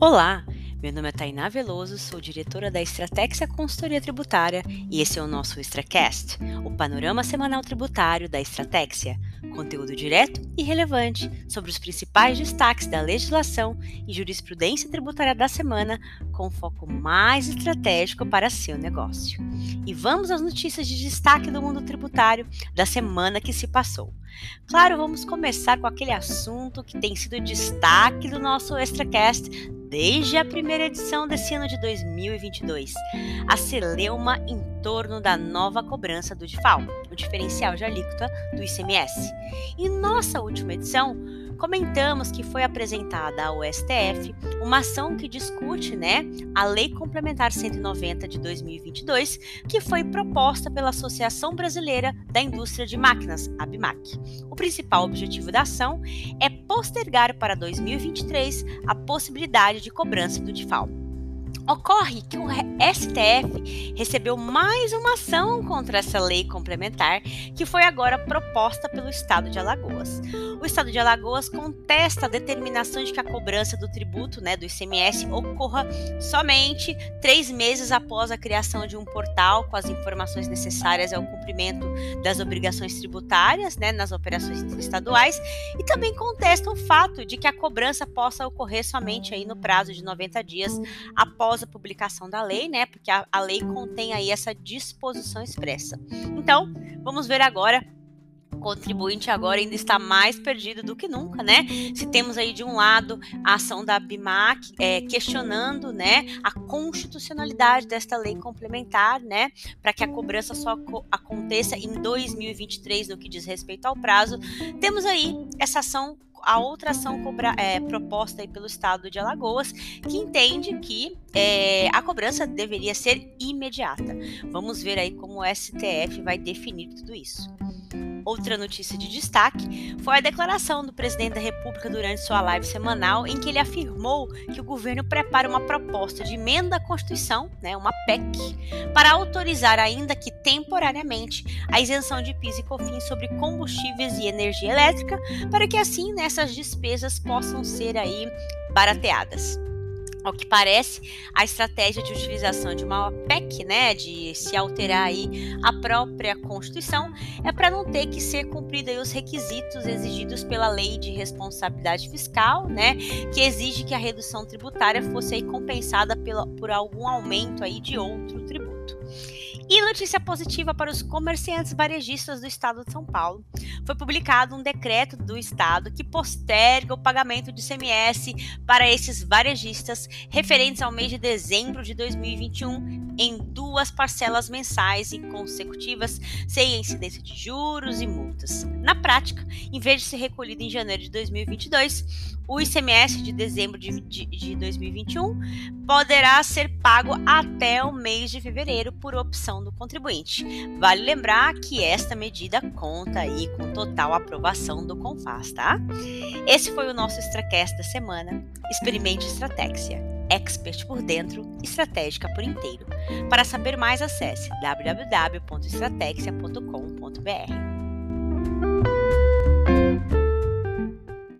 Olá, meu nome é Tainá Veloso, sou diretora da Estratégia Consultoria Tributária e esse é o nosso Extracast, o panorama semanal tributário da Estratégia, conteúdo direto e relevante sobre os principais destaques da legislação e jurisprudência tributária da semana, com foco mais estratégico para seu negócio. E vamos às notícias de destaque do mundo tributário da semana que se passou. Claro, vamos começar com aquele assunto que tem sido destaque do nosso Extracast desde a primeira edição desse ano de 2022, a celeuma em torno da nova cobrança do DIFAL, o diferencial de alíquota do ICMS. Em nossa última edição, comentamos que foi apresentada ao STF uma ação que discute né, a Lei Complementar 190 de 2022, que foi proposta pela Associação Brasileira da Indústria de Máquinas, ABMAC. O principal objetivo da ação é postergar para 2023 a possibilidade de cobrança do DIFAL. Ocorre que o STF recebeu mais uma ação contra essa lei complementar, que foi agora proposta pelo Estado de Alagoas. O Estado de Alagoas contesta a determinação de que a cobrança do tributo, né, do ICMS, ocorra somente três meses após a criação de um portal com as informações necessárias ao cumprimento das obrigações tributárias, né, nas operações estaduais, e também contesta o fato de que a cobrança possa ocorrer somente aí no prazo de 90 dias após após a publicação da lei, né? Porque a, a lei contém aí essa disposição expressa. Então, vamos ver agora contribuinte agora ainda está mais perdido do que nunca, né? Se temos aí de um lado a ação da BIMAC é, questionando, né, a constitucionalidade desta lei complementar, né, para que a cobrança só aconteça em 2023 no que diz respeito ao prazo, temos aí essa ação a outra ação cobra, é, proposta pelo Estado de Alagoas, que entende que é, a cobrança deveria ser imediata. Vamos ver aí como o STF vai definir tudo isso. Outra notícia de destaque foi a declaração do presidente da República durante sua live semanal, em que ele afirmou que o governo prepara uma proposta de emenda à Constituição, né, uma PEC, para autorizar, ainda que temporariamente, a isenção de PIS e COFINS sobre combustíveis e energia elétrica, para que assim né, essas despesas possam ser aí barateadas. Ao que parece, a estratégia de utilização de uma PEC, né, de se alterar aí a própria Constituição, é para não ter que ser cumprido os requisitos exigidos pela Lei de Responsabilidade Fiscal, né, que exige que a redução tributária fosse aí compensada pela, por algum aumento aí de outro tributo. E notícia positiva para os comerciantes varejistas do estado de São Paulo. Foi publicado um decreto do estado que posterga o pagamento de CMS para esses varejistas referentes ao mês de dezembro de 2021 em duas parcelas mensais e consecutivas, sem incidência de juros e multas. Na prática, em vez de ser recolhido em janeiro de 2022, o ICMS de dezembro de, de, de 2021 poderá ser pago até o mês de fevereiro por opção do contribuinte. Vale lembrar que esta medida conta aí com total aprovação do CONFAS, tá? Esse foi o nosso Extracast da semana. Experimente Estratégia. Expert por dentro, estratégica por inteiro. Para saber mais, acesse www.estrategia.com.br.